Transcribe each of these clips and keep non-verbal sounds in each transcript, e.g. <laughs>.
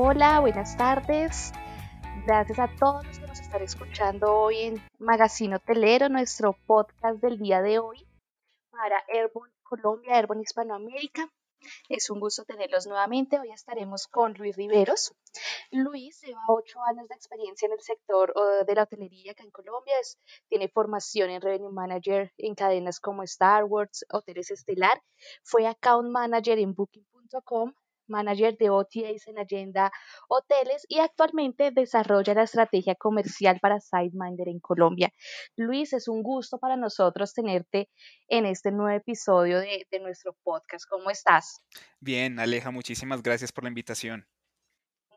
Hola, buenas tardes. Gracias a todos los que nos están escuchando hoy en Magazine Hotelero, nuestro podcast del día de hoy para Airborne Colombia, Airborne Hispanoamérica. Es un gusto tenerlos nuevamente. Hoy estaremos con Luis Riveros. Luis lleva ocho años de experiencia en el sector de la hotelería acá en Colombia. tiene formación en Revenue Manager en cadenas como Star Wars, Hoteles Estelar. Fue Account Manager en Booking.com manager de OTAs en Agenda Hoteles y actualmente desarrolla la estrategia comercial para Sideminder en Colombia. Luis, es un gusto para nosotros tenerte en este nuevo episodio de, de nuestro podcast. ¿Cómo estás? Bien, Aleja, muchísimas gracias por la invitación.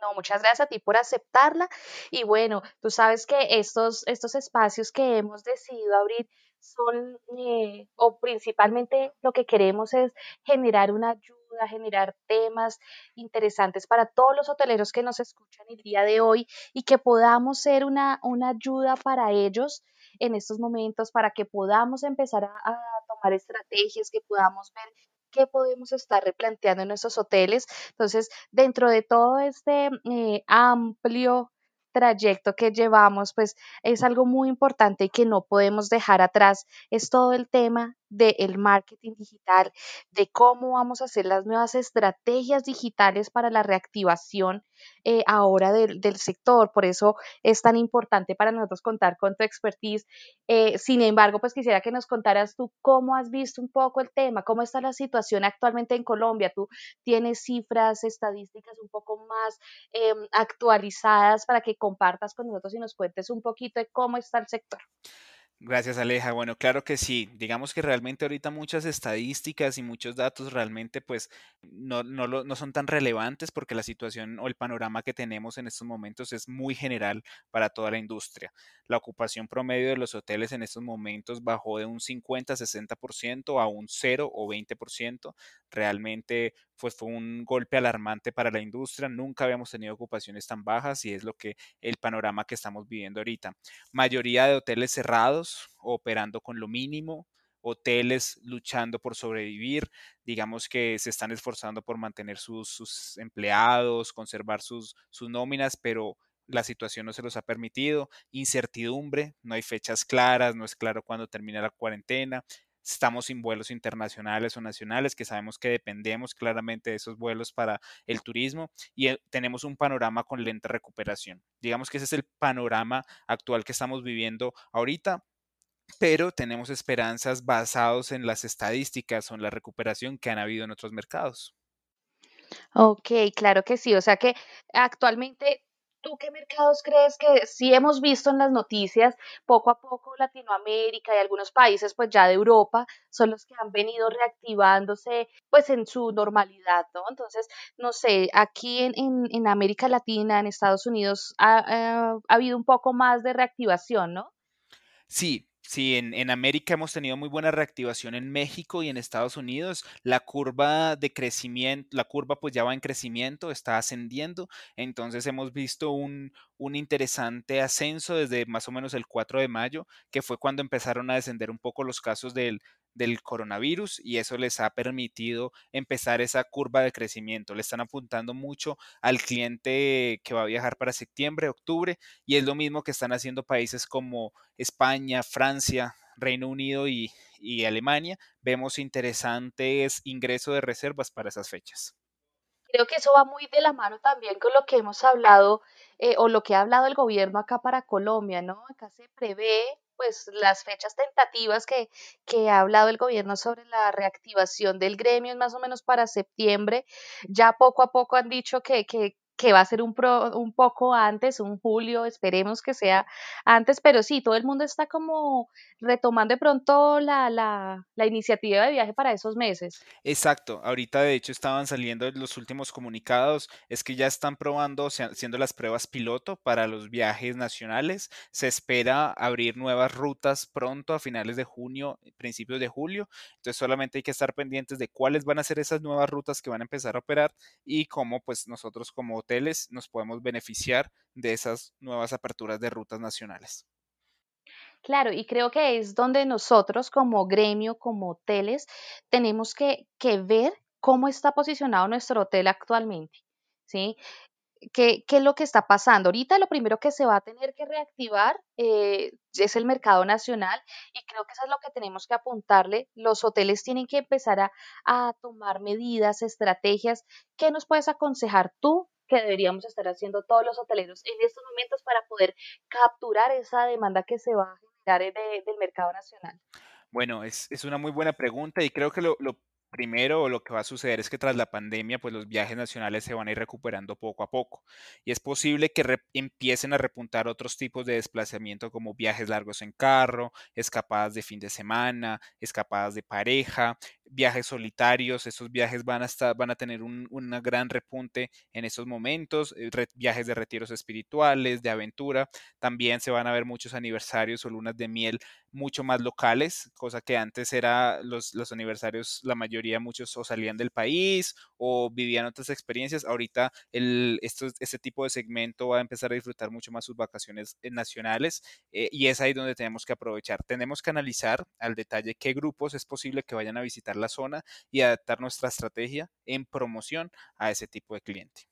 No, muchas gracias a ti por aceptarla. Y bueno, tú sabes que estos, estos espacios que hemos decidido abrir son, eh, o principalmente lo que queremos es generar una ayuda, generar temas interesantes para todos los hoteleros que nos escuchan el día de hoy y que podamos ser una, una ayuda para ellos en estos momentos, para que podamos empezar a, tomar estrategias, que podamos ver qué podemos estar replanteando en nuestros hoteles. Entonces, dentro de todo este eh, amplio trayecto que llevamos, pues es algo muy importante y que no podemos dejar atrás. Es todo el tema del marketing digital, de cómo vamos a hacer las nuevas estrategias digitales para la reactivación eh, ahora del, sector. Por eso es tan importante para nosotros contar con tu expertise. Eh, sin embargo, pues quisiera que nos contaras tú cómo has visto un poco el tema, cómo está la situación actualmente en Colombia. Tú tienes cifras, estadísticas un poco más em, actualizadas para que compartas con nosotros y nos cuentes un poquito de cómo está el sector. Gracias, Aleja. Bueno, claro que sí. Digamos que realmente ahorita muchas estadísticas y muchos datos realmente pues no, no, no, son tan relevantes porque la situación o el panorama que tenemos en estos momentos es muy general para toda la industria. La ocupación promedio de los hoteles en estos momentos bajó de un 50-60% a un 0 o 20%. Realmente pues fue un golpe alarmante para la industria. Nunca habíamos tenido ocupaciones tan bajas y es lo que el panorama que estamos viviendo ahorita. Mayoría de hoteles cerrados, operando con lo mínimo, hoteles luchando por sobrevivir, digamos que se están esforzando por mantener sus, empleados, conservar sus, sus nóminas, pero la situación no se los ha permitido, incertidumbre, no hay fechas claras, no es claro cuándo termina la cuarentena, estamos sin vuelos internacionales o nacionales, que sabemos que dependemos claramente de esos vuelos para el turismo y eh, tenemos un panorama con lenta recuperación. Digamos que ese es el panorama actual que estamos viviendo ahorita, pero tenemos esperanzas basados en las estadísticas o en la recuperación que han habido en otros mercados. Ok, claro que sí. O sea que actualmente ¿Tú qué mercados crees que sí hemos visto en las noticias poco a poco Latinoamérica y algunos países pues ya de Europa son los que han venido reactivándose pues en su normalidad, ¿no? Entonces, no sé, aquí en, en, América Latina, en Estados Unidos, ha, ha habido un poco más de reactivación, ¿no? Sí, Sí, en, América hemos tenido muy buena reactivación en México y en Estados Unidos. La curva de crecimiento, la curva pues ya va en crecimiento, está ascendiendo. Entonces hemos visto un, un interesante ascenso desde más o menos el 4 de mayo, que fue cuando empezaron a descender un poco los casos del, del coronavirus y eso les ha permitido empezar esa curva de crecimiento. Le están apuntando mucho al cliente que va a viajar para septiembre, octubre y es lo mismo que están haciendo países como España, Francia, Reino Unido y, Alemania. Vemos interesantes ingresos de reservas para esas fechas. Creo que eso va muy de la mano también con lo que hemos hablado eh, o lo que ha hablado el gobierno acá para Colombia, ¿no? Acá se prevé pues las fechas tentativas que, que ha hablado el gobierno sobre la reactivación del gremio es más o menos para septiembre. Ya poco a poco han dicho que, que, que va a ser un, un poco antes, un julio, esperemos que sea antes, pero sí, todo el mundo está como retomando de pronto la, la, la, iniciativa de viaje para esos meses. Exacto, ahorita de hecho estaban saliendo los últimos comunicados, es que ya están probando, haciendo las pruebas piloto para los viajes nacionales, se espera abrir nuevas rutas pronto a finales de junio, principios de julio, entonces solamente hay que estar pendientes de cuáles van a ser esas nuevas rutas que van a empezar a operar y cómo pues nosotros como nos podemos beneficiar de esas nuevas aperturas de rutas nacionales. Claro, y creo que es donde nosotros como gremio, como hoteles, tenemos que, ver cómo está posicionado nuestro hotel actualmente. ¿sí? ¿qué, ¿qué, es lo que está pasando? Ahorita lo primero que se va a tener que reactivar eh, es el mercado nacional y creo que eso es lo que tenemos que apuntarle. Los hoteles tienen que empezar a tomar medidas, estrategias. ¿Qué nos puedes aconsejar tú que deberíamos estar haciendo todos los hoteleros en estos momentos para poder capturar esa demanda que se va a generar del mercado nacional? Bueno, es, es, una muy buena pregunta y creo que lo Primero, lo que va a suceder es que tras la pandemia, pues los viajes nacionales se van a ir recuperando poco a poco y es posible que empiecen a repuntar otros tipos de desplazamiento como viajes largos en carro, escapadas de fin de semana, escapadas de pareja, viajes solitarios. Estos viajes van a, estar, van a tener un gran repunte en estos momentos, eh, viajes de retiros espirituales, de aventura. También se van a ver muchos aniversarios o lunas de miel mucho más locales, cosa que antes era los, los aniversarios, la mayoría, muchos o salían del país o vivían otras experiencias. Ahorita el, esto, este tipo de segmento va a empezar a disfrutar mucho más sus vacaciones eh, nacionales eh, y es ahí donde tenemos que aprovechar. Tenemos que analizar al detalle qué grupos es posible que vayan a visitar la zona y adaptar nuestra estrategia en promoción a ese tipo de cliente.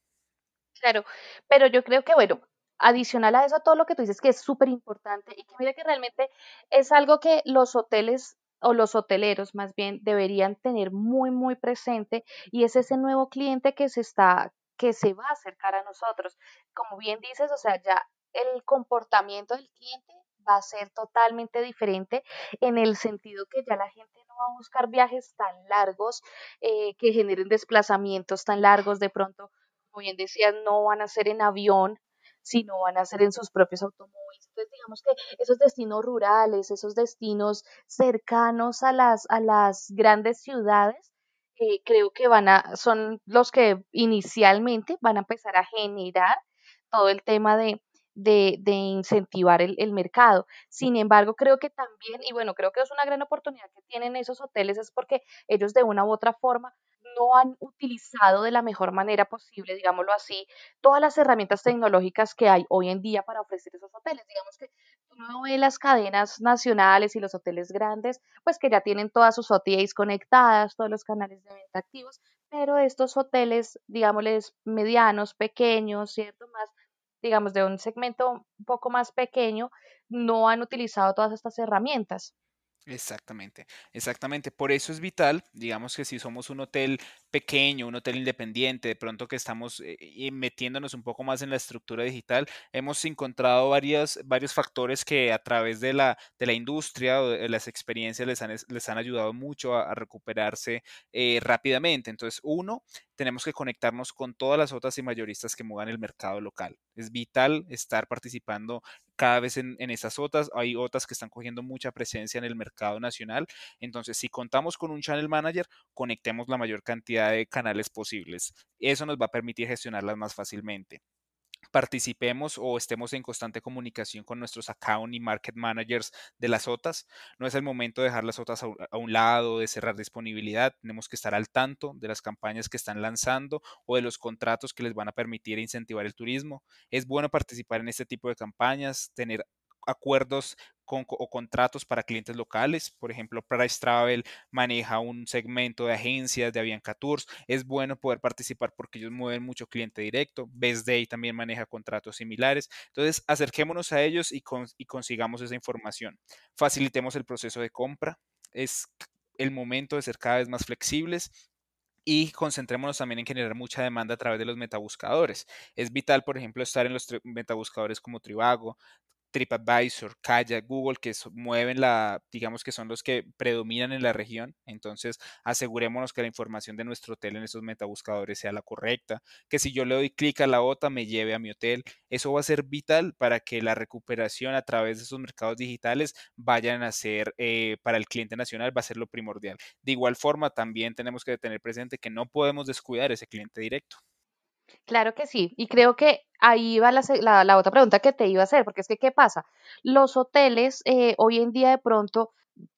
Claro, pero yo creo que, bueno, adicional a eso, todo lo que tú dices que es súper importante y que mira que realmente es algo que los hoteles o los hoteleros más bien deberían tener muy, muy presente y es ese nuevo cliente que se está, que se va a acercar a nosotros. Como bien dices, o sea, ya el comportamiento del cliente va a ser totalmente diferente en el sentido que ya la gente no va a buscar viajes tan largos eh, que generen desplazamientos tan largos de pronto como bien decías, no van a ser en avión, sino van a ser en sus propios automóviles. Entonces, digamos que esos destinos rurales, esos destinos cercanos a las, a las grandes ciudades, eh, creo que van a, son los que inicialmente van a empezar a generar todo el tema de, de, de incentivar el, el, mercado. Sin embargo, creo que también, y bueno, creo que es una gran oportunidad que tienen esos hoteles, es porque ellos de una u otra forma no han utilizado de la mejor manera posible, digámoslo así, todas las herramientas tecnológicas que hay hoy en día para ofrecer esos hoteles. Digamos que uno ve las cadenas nacionales y los hoteles grandes, pues que ya tienen todas sus OTAs conectadas, todos los canales de venta activos, pero estos hoteles, digámosles, medianos, pequeños, ¿cierto? Más, digamos, de un segmento un poco más pequeño, no han utilizado todas estas herramientas. Exactamente, exactamente. Por eso es vital, digamos que si somos un hotel pequeño, un hotel independiente, de pronto que estamos eh, metiéndonos un poco más en la estructura digital, hemos encontrado varios factores que a través de la, de la industria o de las experiencias les han, les han ayudado mucho a, recuperarse eh, rápidamente. Entonces, uno, tenemos que conectarnos con todas las otras y mayoristas que muevan el mercado local. Es vital estar participando cada vez en, en estas otras. Hay otras que están cogiendo mucha presencia en el mercado nacional. Entonces, si contamos con un channel manager, conectemos la mayor cantidad de canales posibles. Eso nos va a permitir gestionarlas más fácilmente participemos o estemos en constante comunicación con nuestros account y market managers de las OTAs. No es el momento de dejar las OTAs a un lado, de cerrar disponibilidad. Tenemos que estar al tanto de las campañas que están lanzando o de los contratos que les van a permitir incentivar el turismo. Es bueno participar en este tipo de campañas, tener acuerdos o contratos para clientes locales. Por ejemplo, Price Travel maneja un segmento de agencias de Avianca Tours. Es bueno poder participar porque ellos mueven mucho cliente directo. Best Day también maneja contratos similares. Entonces, acerquémonos a ellos y, consigamos esa información. Facilitemos el proceso de compra. Es el momento de ser cada vez más flexibles y concentrémonos también en generar mucha demanda a través de los metabuscadores. Es vital, por ejemplo, estar en los metabuscadores como Trivago, TripAdvisor, Kayak, Google, que mueven la, digamos que son los que predominan en la región. Entonces, asegurémonos que la información de nuestro hotel en esos metabuscadores sea la correcta, que si yo le doy clic a la OTA me lleve a mi hotel. Eso va a ser vital para que la recuperación a través de esos mercados digitales vayan a ser eh, para el cliente nacional, va a ser lo primordial. De igual forma, también tenemos que tener presente que no podemos descuidar ese cliente directo. Claro que sí, y creo que ahí va la, otra pregunta que te iba a hacer, porque es que, ¿qué pasa? Los hoteles eh, hoy en día de pronto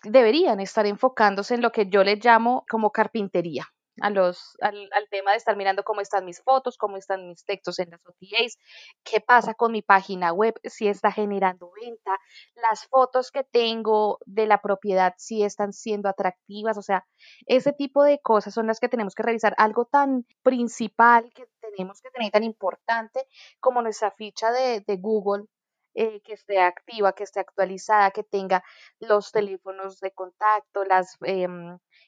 deberían estar enfocándose en lo que yo les llamo como carpintería. A los, al, al, tema de estar mirando cómo están mis fotos, cómo están mis textos en las OTAs, qué pasa con mi página web, si está generando venta, las fotos que tengo de la propiedad, si están siendo atractivas, o sea, ese tipo de cosas son las que tenemos que revisar. Algo tan principal que tenemos que tener, tan importante como nuestra ficha de, de Google eh, que esté activa, que esté actualizada, que tenga los teléfonos de contacto, las, eh,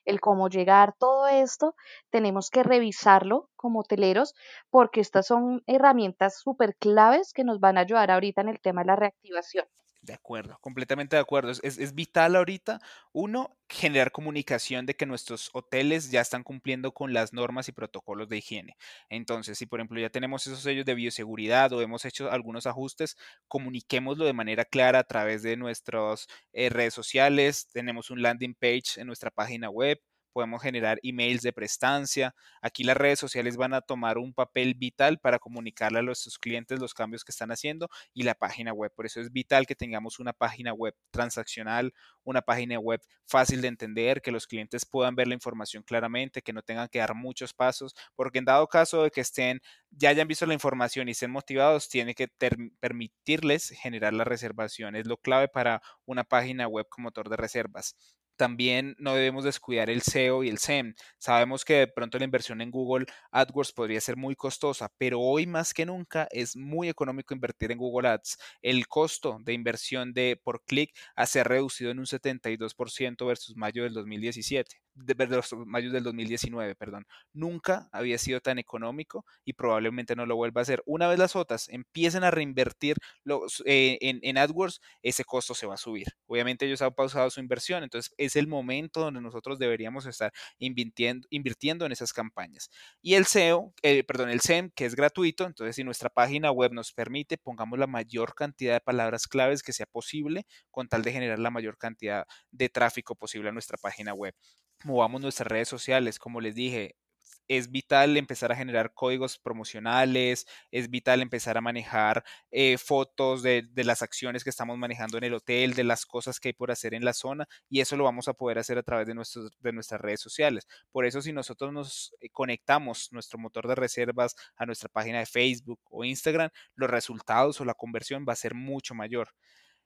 el cómo llegar, todo esto tenemos que revisarlo como hoteleros porque estas son herramientas súper claves que nos van a ayudar ahorita en el tema de la reactivación. De acuerdo, completamente de acuerdo. Es, es, vital ahorita, uno, generar comunicación de que nuestros hoteles ya están cumpliendo con las normas y protocolos de higiene. Entonces, si por ejemplo ya tenemos esos sellos de bioseguridad o hemos hecho algunos ajustes, comuniquémoslo de manera clara a través de nuestras eh, redes sociales. Tenemos un landing page en nuestra página web podemos generar emails de prestancia. Aquí las redes sociales van a tomar un papel vital para comunicarle a nuestros clientes los cambios que están haciendo y la página web. Por eso es vital que tengamos una página web transaccional, una página web fácil de entender, que los clientes puedan ver la información claramente, que no tengan que dar muchos pasos, porque en dado caso de que estén, ya hayan visto la información y estén motivados, tiene que permitirles generar la reservación. Es lo clave para una página web como motor de reservas también no debemos descuidar el SEO y el SEM. Sabemos que de pronto la inversión en Google AdWords podría ser muy costosa, pero hoy más que nunca es muy económico invertir en Google Ads. El costo de inversión de por clic ha se reducido en un 72% versus mayo del 2017 de, los mayo del 2019, perdón, nunca había sido tan económico y probablemente no lo vuelva a hacer. Una vez las otras empiecen a reinvertir los, eh, en, en, AdWords, ese costo se va a subir. Obviamente ellos han pausado su inversión, entonces es el momento donde nosotros deberíamos estar invirtiendo, invirtiendo en esas campañas. Y el SEO, eh, perdón, el SEM, que es gratuito, entonces si nuestra página web nos permite, pongamos la mayor cantidad de palabras claves que sea posible con tal de generar la mayor cantidad de tráfico posible a nuestra página web movamos nuestras redes sociales, como les dije, es vital empezar a generar códigos promocionales, es vital empezar a manejar eh, fotos de, las acciones que estamos manejando en el hotel, de las cosas que hay por hacer en la zona, y eso lo vamos a poder hacer a través de nuestras redes sociales. Por eso si nosotros nos eh, conectamos nuestro motor de reservas a nuestra página de Facebook o Instagram, los resultados o la conversión va a ser mucho mayor.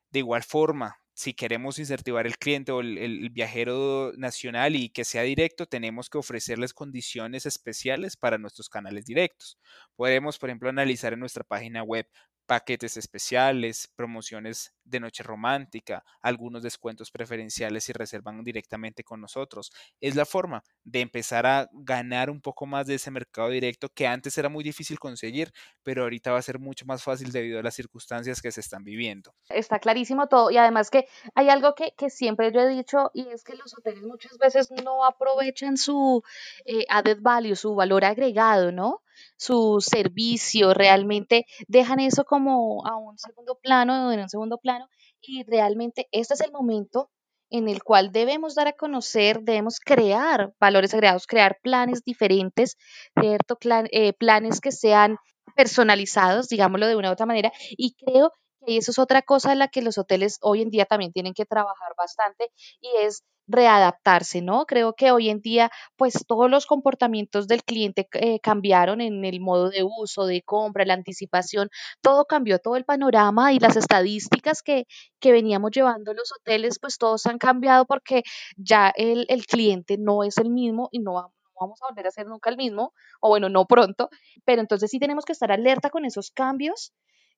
De igual forma, si queremos incentivar el cliente o el, el, viajero nacional y que sea directo, tenemos que ofrecerles condiciones especiales para nuestros canales directos. Podemos, por ejemplo, analizar en nuestra página web paquetes especiales, promociones de noche romántica, algunos descuentos preferenciales si reservan directamente con nosotros. Es la forma de empezar a ganar un poco más de ese mercado directo que antes era muy difícil conseguir, pero ahorita va a ser mucho más fácil debido a las circunstancias que se están viviendo. Está clarísimo todo y además que hay algo que, que siempre yo he dicho y es que los hoteles muchas veces no aprovechan su eh, added value, su valor agregado, ¿no? Su servicio, realmente dejan eso como a un segundo plano, en un segundo plano, y realmente este es el momento en el cual debemos dar a conocer, debemos crear valores agregados, crear planes diferentes, ¿cierto? Eh, planes que sean personalizados, digámoslo de una u otra manera, y creo que eso es otra cosa en la que los hoteles hoy en día también tienen que trabajar bastante, y es readaptarse, ¿no? Creo que hoy en día, pues todos los comportamientos del cliente eh, cambiaron en el modo de uso, de compra, la anticipación, todo cambió, todo el panorama y las estadísticas que, que veníamos llevando los hoteles, pues todos han cambiado porque ya el, el cliente no es el mismo y no vamos a volver a ser nunca el mismo, o bueno, no pronto, pero entonces sí tenemos que estar alerta con esos cambios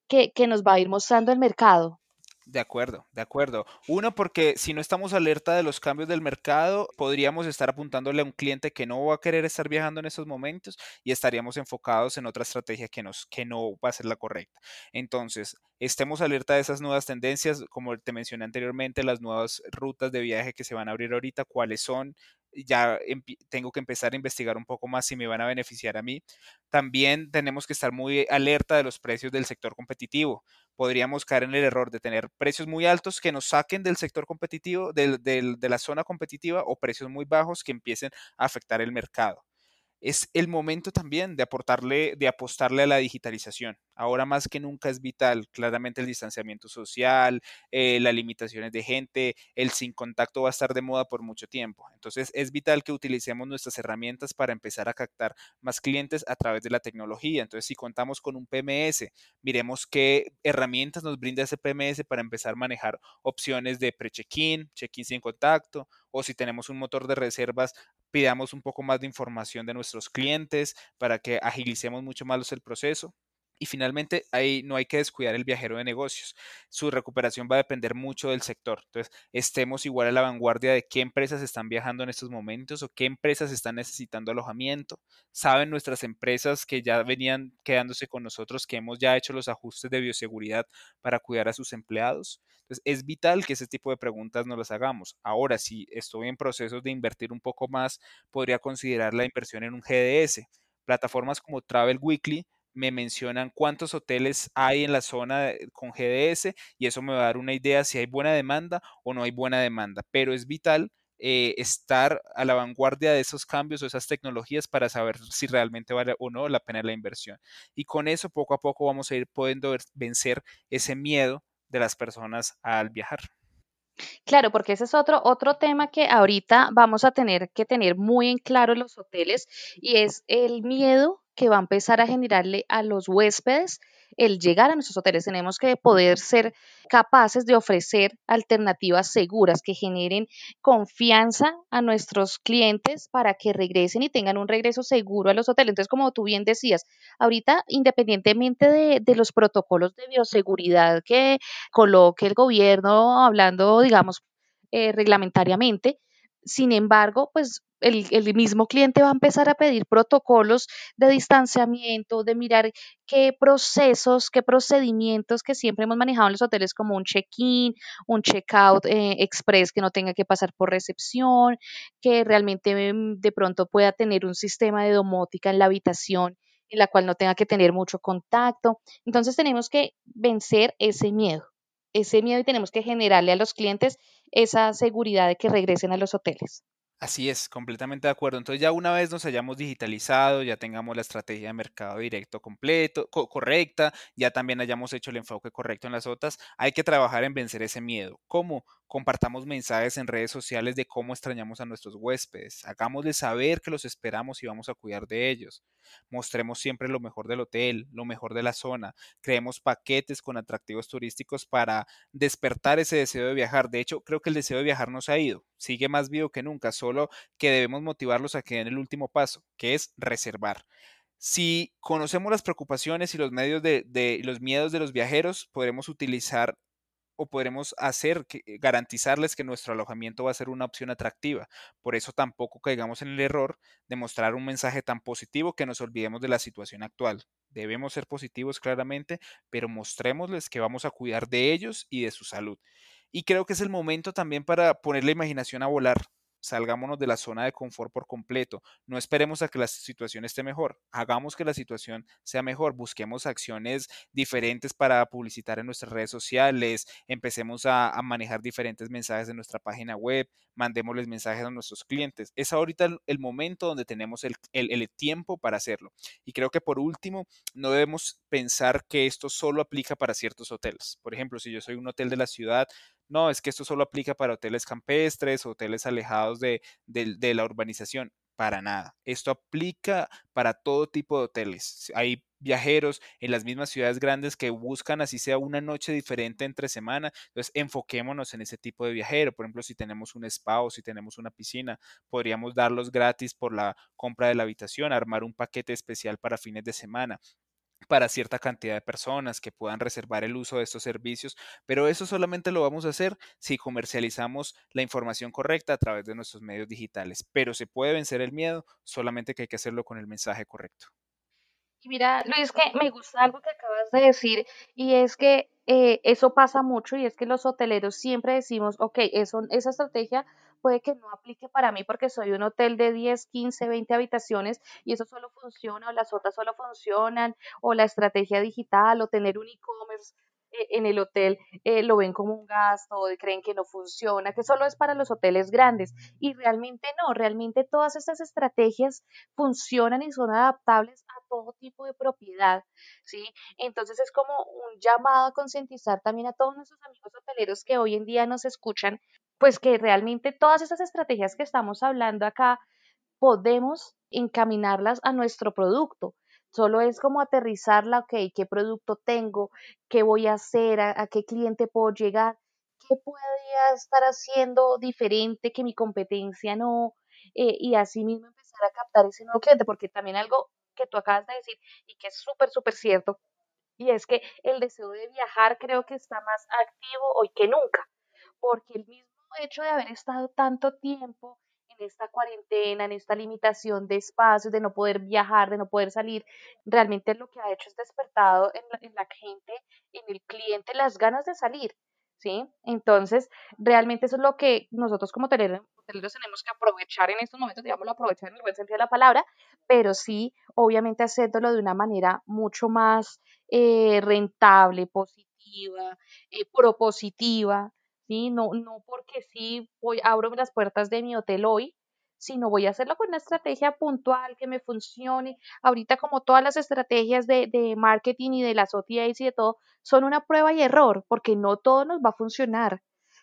que, que nos va a ir mostrando el mercado. De acuerdo, de acuerdo. Uno, porque si no estamos alerta de los cambios del mercado, podríamos estar apuntándole a un cliente que no va a querer estar viajando en esos momentos y estaríamos enfocados en otra estrategia que, nos, que no va a ser la correcta. Entonces, estemos alerta de esas nuevas tendencias, como te mencioné anteriormente, las nuevas rutas de viaje que se van a abrir ahorita, cuáles son, ya tengo que empezar a investigar un poco más si me van a beneficiar a mí. También tenemos que estar muy alerta de los precios del sector competitivo. Podríamos caer en el error de tener precios muy altos que nos saquen del sector competitivo, de la zona competitiva, o precios muy bajos que empiecen a afectar el mercado. Es el momento también de aportarle, de apostarle a la digitalización. Ahora más que nunca es vital, claramente el distanciamiento social, eh, las limitaciones de gente, el sin contacto va a estar de moda por mucho tiempo. Entonces es vital que utilicemos nuestras herramientas para empezar a captar más clientes a través de la tecnología. Entonces si contamos con un PMS, miremos qué herramientas nos brinda ese PMS para empezar a manejar opciones de pre-check-in, check-in sin contacto, o si tenemos un motor de reservas, pidamos un poco más de información de nuestros clientes para que agilicemos mucho más el proceso. Y finalmente, ahí no hay que descuidar el viajero de negocios. Su recuperación va a depender mucho del sector. Entonces, estemos igual a la vanguardia de qué empresas están viajando en estos momentos o qué empresas están necesitando alojamiento. Saben nuestras empresas que ya venían quedándose con nosotros, que hemos ya hecho los ajustes de bioseguridad para cuidar a sus empleados. Entonces, es vital que ese tipo de preguntas no las hagamos. Ahora, si estoy en procesos de invertir un poco más, podría considerar la inversión en un GDS. Plataformas como Travel Weekly me mencionan cuántos hoteles hay en la zona con GDS y eso me va a dar una idea si hay buena demanda o no hay buena demanda. Pero es vital eh, estar a la vanguardia de esos cambios o esas tecnologías para saber si realmente vale o no la pena la inversión. Y con eso poco a poco vamos a ir pudiendo vencer ese miedo de las personas al viajar. Claro, porque ese es otro, otro tema que ahorita vamos a tener que tener muy en claro los hoteles y es el miedo que va a empezar a generarle a los huéspedes el llegar a nuestros hoteles. Tenemos que poder ser capaces de ofrecer alternativas seguras que generen confianza a nuestros clientes para que regresen y tengan un regreso seguro a los hoteles. Entonces, como tú bien decías, ahorita, independientemente de, de los protocolos de bioseguridad que coloque el gobierno, hablando, digamos, eh, reglamentariamente, sin embargo, pues el, el, mismo cliente va a empezar a pedir protocolos de distanciamiento, de mirar qué procesos, qué procedimientos que siempre hemos manejado en los hoteles como un check-in, un check-out eh, express que no tenga que pasar por recepción, que realmente mm, de pronto pueda tener un sistema de domótica en la habitación en la cual no tenga que tener mucho contacto. Entonces tenemos que vencer ese miedo, ese miedo y tenemos que generarle a los clientes esa seguridad de que regresen a los hoteles. Así es, completamente de acuerdo. Entonces ya una vez nos hayamos digitalizado, ya tengamos la estrategia de mercado directo completo, correcta, ya también hayamos hecho el enfoque correcto en las otras, hay que trabajar en vencer ese miedo. ¿Cómo? Compartamos mensajes en redes sociales de cómo extrañamos a nuestros huéspedes. Hagámosles saber que los esperamos y vamos a cuidar de ellos. Mostremos siempre lo mejor del hotel, lo mejor de la zona. Creemos paquetes con atractivos turísticos para despertar ese deseo de viajar. De hecho, creo que el deseo de viajar no se ha ido. Sigue más vivo que nunca, que debemos motivarlos a que den el último paso, que es reservar. Si conocemos las preocupaciones y los medios de, los miedos de los viajeros, podremos utilizar o podremos hacer, eh, garantizarles que nuestro alojamiento va a ser una opción atractiva. Por eso tampoco caigamos en el error de mostrar un mensaje tan positivo que nos olvidemos de la situación actual. Debemos ser positivos claramente, pero mostrémosles que vamos a cuidar de ellos y de su salud. Y creo que es el momento también para poner la imaginación a volar salgámonos de la zona de confort por completo. No esperemos a que la situación esté mejor. Hagamos que la situación sea mejor. Busquemos acciones diferentes para publicitar en nuestras redes sociales. Empecemos a, manejar diferentes mensajes en nuestra página web. Mandémosles mensajes a nuestros clientes. Es ahorita el, momento donde tenemos el, el tiempo para hacerlo. Y creo que por último, no debemos pensar que esto solo aplica para ciertos hoteles. Por ejemplo, si yo soy un hotel de la ciudad, no, es que esto solo aplica para hoteles campestres, hoteles alejados de, la urbanización. Para nada. Esto aplica para todo tipo de hoteles. Hay viajeros en las mismas ciudades grandes que buscan así sea una noche diferente entre semana. Entonces, enfoquémonos en ese tipo de viajero. Por ejemplo, si tenemos un spa o si tenemos una piscina, podríamos darlos gratis por la compra de la habitación, armar un paquete especial para fines de semana para cierta cantidad de personas que puedan reservar el uso de estos servicios, pero eso solamente lo vamos a hacer si comercializamos la información correcta a través de nuestros medios digitales, pero se puede vencer el miedo, solamente que hay que hacerlo con el mensaje correcto. Mira, Luis, que me gusta algo que acabas de decir y es que eh, eso pasa mucho y es que los hoteleros siempre decimos, ok, eso, esa estrategia puede que no aplique para mí porque soy un hotel de 10, 15, 20 habitaciones y eso solo funciona o las otras solo funcionan o la estrategia digital o tener un e-commerce eh, en el hotel eh, lo ven como un gasto, creen que no funciona, que solo es para los hoteles grandes. Y realmente no, realmente todas estas estrategias funcionan y son adaptables a todo tipo de propiedad, ¿sí? Entonces es como un llamado a concientizar también a todos nuestros amigos hoteleros que hoy en día nos escuchan, pues que realmente todas estas estrategias que estamos hablando acá podemos encaminarlas a nuestro producto. Solo es como aterrizarla, ok, ¿qué producto tengo? ¿Qué voy a hacer? ¿A, qué cliente puedo llegar? ¿Qué podría estar haciendo diferente que mi competencia no? Eh, y así mismo empezar a captar ese nuevo cliente, porque también algo que tú acabas de decir y que es súper, súper cierto, y es que el deseo de viajar creo que está más activo hoy que nunca, porque el mismo hecho de haber estado tanto tiempo en esta cuarentena, en esta limitación de espacios, de no poder viajar, de no poder salir, realmente lo que ha hecho es despertado en la, en la gente, en el cliente, las ganas de salir. ¿Sí? Entonces, realmente eso es lo que nosotros como hoteleros, tenemos que aprovechar en estos momentos, digamos, aprovechar en el buen sentido de la palabra, pero sí, obviamente, haciéndolo de una manera mucho más eh, rentable, positiva, eh, propositiva, ¿sí? No, no porque sí voy, abro las puertas de mi hotel hoy, sino voy a hacerlo con una estrategia puntual que me funcione. Ahorita como todas las estrategias de, de marketing y de las OTAs y de todo, son una prueba y error, porque no todo nos va a funcionar.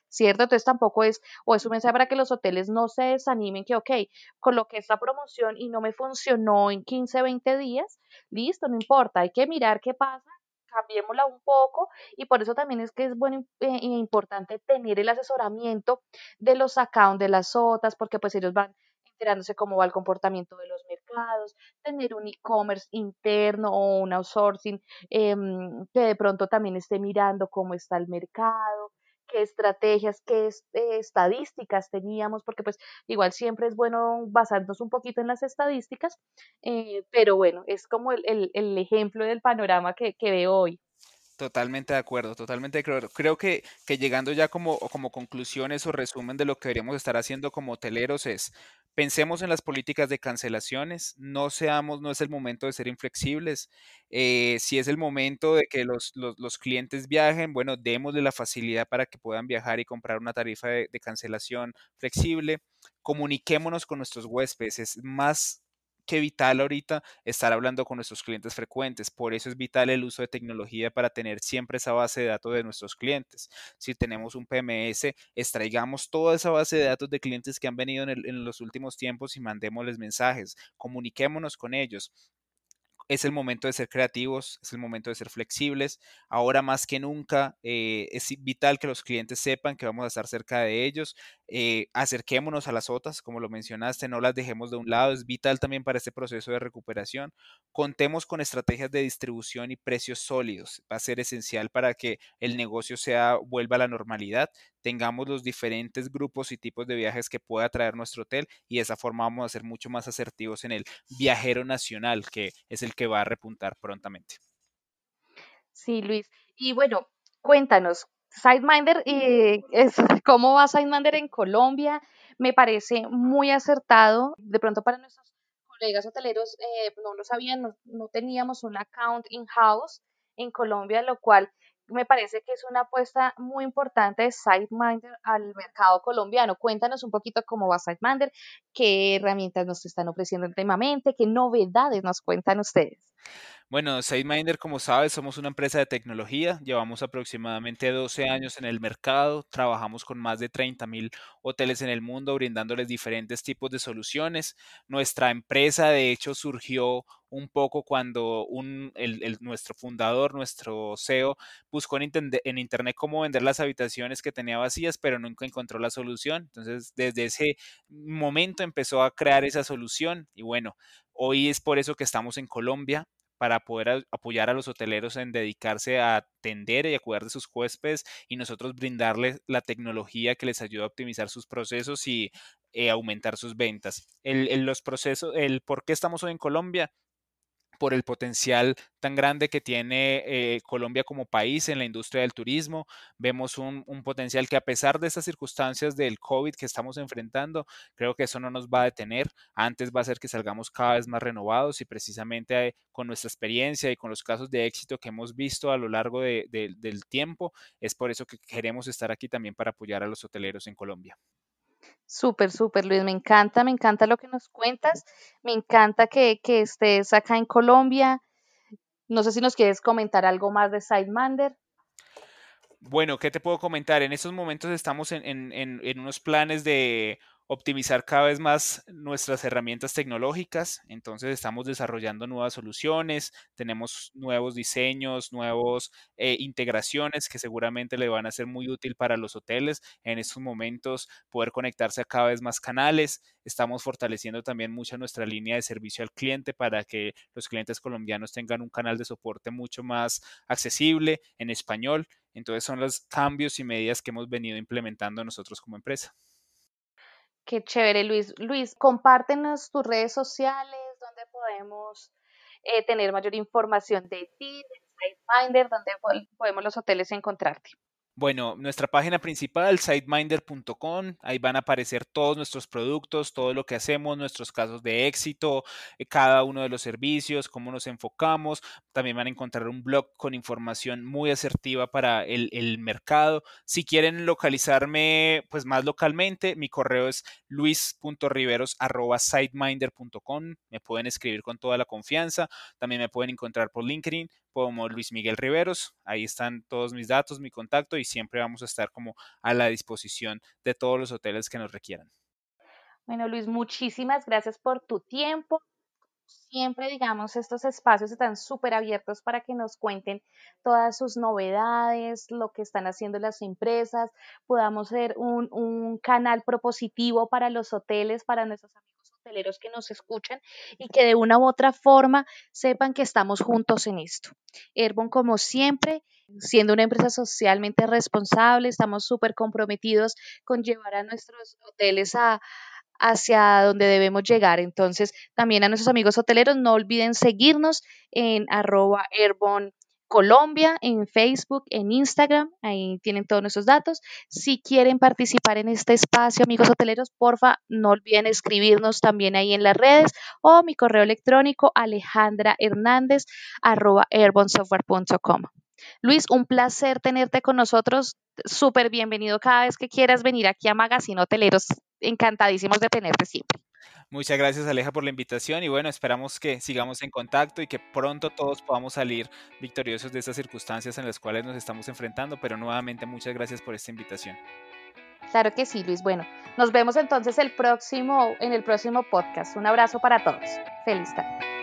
¿cierto? Entonces tampoco es, o es un mensaje para que los hoteles no se desanimen que, ok, coloqué esta promoción y no me funcionó en 15, 20 días, listo, no importa, hay que mirar qué pasa cambiémosla un poco y por eso también es que es bueno e importante tener el asesoramiento de los accounts de las OTAs porque pues ellos van enterándose cómo va el comportamiento de los mercados, tener un e-commerce interno o un outsourcing em, que de pronto también esté mirando cómo está el mercado, qué estrategias, qué eh, estadísticas teníamos, porque pues igual siempre es bueno basarnos un poquito en las estadísticas, eh, pero bueno, es como el, el, ejemplo del panorama que, que veo hoy. Totalmente de acuerdo, totalmente de acuerdo. Creo que, que llegando ya como, como conclusiones o resumen de lo que deberíamos estar haciendo como hoteleros es, pensemos en las políticas de cancelaciones, no seamos, no es el momento de ser inflexibles. Eh, si es el momento de que los, los, clientes viajen, bueno, démosle la facilidad para que puedan viajar y comprar una tarifa de, de cancelación flexible. Comuniquémonos con nuestros huéspedes, es más que vital ahorita estar hablando con nuestros clientes frecuentes. Por eso es vital el uso de tecnología para tener siempre esa base de datos de nuestros clientes. Si tenemos un PMS, extraigamos toda esa base de datos de clientes que han venido en, los últimos tiempos y mandémosles mensajes. Comuniquémonos con ellos es el momento de ser creativos, es el momento de ser flexibles. Ahora más que nunca eh, es vital que los clientes sepan que vamos a estar cerca de ellos. Eh, acerquémonos a las otras, como lo mencionaste, no las dejemos de un lado, es vital también para este proceso de recuperación. Contemos con estrategias de distribución y precios sólidos, va a ser esencial para que el negocio sea, vuelva a la normalidad tengamos los diferentes grupos y tipos de viajes que pueda traer nuestro hotel y de esa forma vamos a ser mucho más asertivos en el viajero nacional, que es el que va a repuntar prontamente. Sí, Luis. Y bueno, cuéntanos, Sideminder, eh, <laughs> ¿cómo va Sideminder en Colombia? Me parece muy acertado. De pronto para nuestros colegas hoteleros eh, no lo sabían, no, no teníamos un account in-house en Colombia, lo cual me parece que es una apuesta muy importante de SiteMinder al mercado colombiano. Cuéntanos un poquito cómo va SiteMinder, qué herramientas nos están ofreciendo últimamente, qué novedades nos cuentan ustedes. Bueno, SiteMinder, como sabes, somos una empresa de tecnología. Llevamos aproximadamente 12 años en el mercado. Trabajamos con más de 30 mil hoteles en el mundo, brindándoles diferentes tipos de soluciones. Nuestra empresa, de hecho, surgió un poco cuando un, el, nuestro fundador, nuestro CEO, buscó en, en, internet cómo vender las habitaciones que tenía vacías, pero nunca encontró la solución. Entonces, desde ese momento empezó a crear esa solución y bueno, hoy es por eso que estamos en Colombia para poder apoyar a los hoteleros en dedicarse a atender y a cuidar de sus huéspedes y nosotros brindarles la tecnología que les ayuda a optimizar sus procesos y eh, aumentar sus ventas. El, los procesos, el por qué estamos hoy en Colombia, por el potencial tan grande que tiene eh, Colombia como país en la industria del turismo. Vemos un, potencial que a pesar de estas circunstancias del COVID que estamos enfrentando, creo que eso no nos va a detener. Antes va a ser que salgamos cada vez más renovados y precisamente eh, con nuestra experiencia y con los casos de éxito que hemos visto a lo largo del tiempo, es por eso que queremos estar aquí también para apoyar a los hoteleros en Colombia. Súper, súper, Luis, me encanta, me encanta lo que nos cuentas, me encanta que, que estés acá en Colombia. No sé si nos quieres comentar algo más de SideMander. Bueno, ¿qué te puedo comentar? En estos momentos estamos en, en, en unos planes de optimizar cada vez más nuestras herramientas tecnológicas. Entonces estamos desarrollando nuevas soluciones, tenemos nuevos diseños, nuevas eh, integraciones que seguramente le van a ser muy útil para los hoteles en estos momentos poder conectarse a cada vez más canales. Estamos fortaleciendo también mucho nuestra línea de servicio al cliente para que los clientes colombianos tengan un canal de soporte mucho más accesible en español. Entonces son los cambios y medidas que hemos venido implementando nosotros como empresa. Qué chévere, Luis. Luis, compártenos tus redes sociales, donde podemos eh, tener mayor información de ti, de SiteMinder, donde podemos los hoteles encontrarte. Bueno, nuestra página principal, siteminder.com, ahí van a aparecer todos nuestros productos, todo lo que hacemos, nuestros casos de éxito, eh, cada uno de los servicios, cómo nos enfocamos. También van a encontrar un blog con información muy asertiva para el, mercado. Si quieren localizarme pues más localmente, mi correo es luis.riveros.siteminder.com. Me pueden escribir con toda la confianza. También me pueden encontrar por LinkedIn como Luis Miguel Riveros. Ahí están todos mis datos, mi contacto y siempre vamos a estar como a la disposición de todos los hoteles que nos requieran. Bueno, Luis, muchísimas gracias por tu tiempo. Siempre, digamos, estos espacios están súper abiertos para que nos cuenten todas sus novedades, lo que están haciendo las empresas, podamos ser un, un canal propositivo para los hoteles, para nuestros amigos hoteleros que nos escuchan y que de una u otra forma sepan que estamos juntos en esto. Airbon, como siempre, siendo una empresa socialmente responsable, estamos súper comprometidos con llevar a nuestros hoteles a, hacia donde debemos llegar. Entonces, también a nuestros amigos hoteleros, no olviden seguirnos en arroba Colombia en Facebook, en Instagram, ahí tienen todos nuestros datos. Si quieren participar en este espacio, amigos hoteleros, porfa, no olviden escribirnos también ahí en las redes o mi correo electrónico alejandra hernández arroba Luis, un placer tenerte con nosotros. Súper bienvenido cada vez que quieras venir aquí a Magazine Hoteleros. Encantadísimos de tenerte siempre. Muchas gracias Aleja por la invitación y bueno, esperamos que sigamos en contacto y que pronto todos podamos salir victoriosos de estas circunstancias en las cuales nos estamos enfrentando, pero nuevamente muchas gracias por esta invitación. Claro que sí, Luis. Bueno, nos vemos entonces el próximo en el próximo podcast. Un abrazo para todos. Feliz tarde.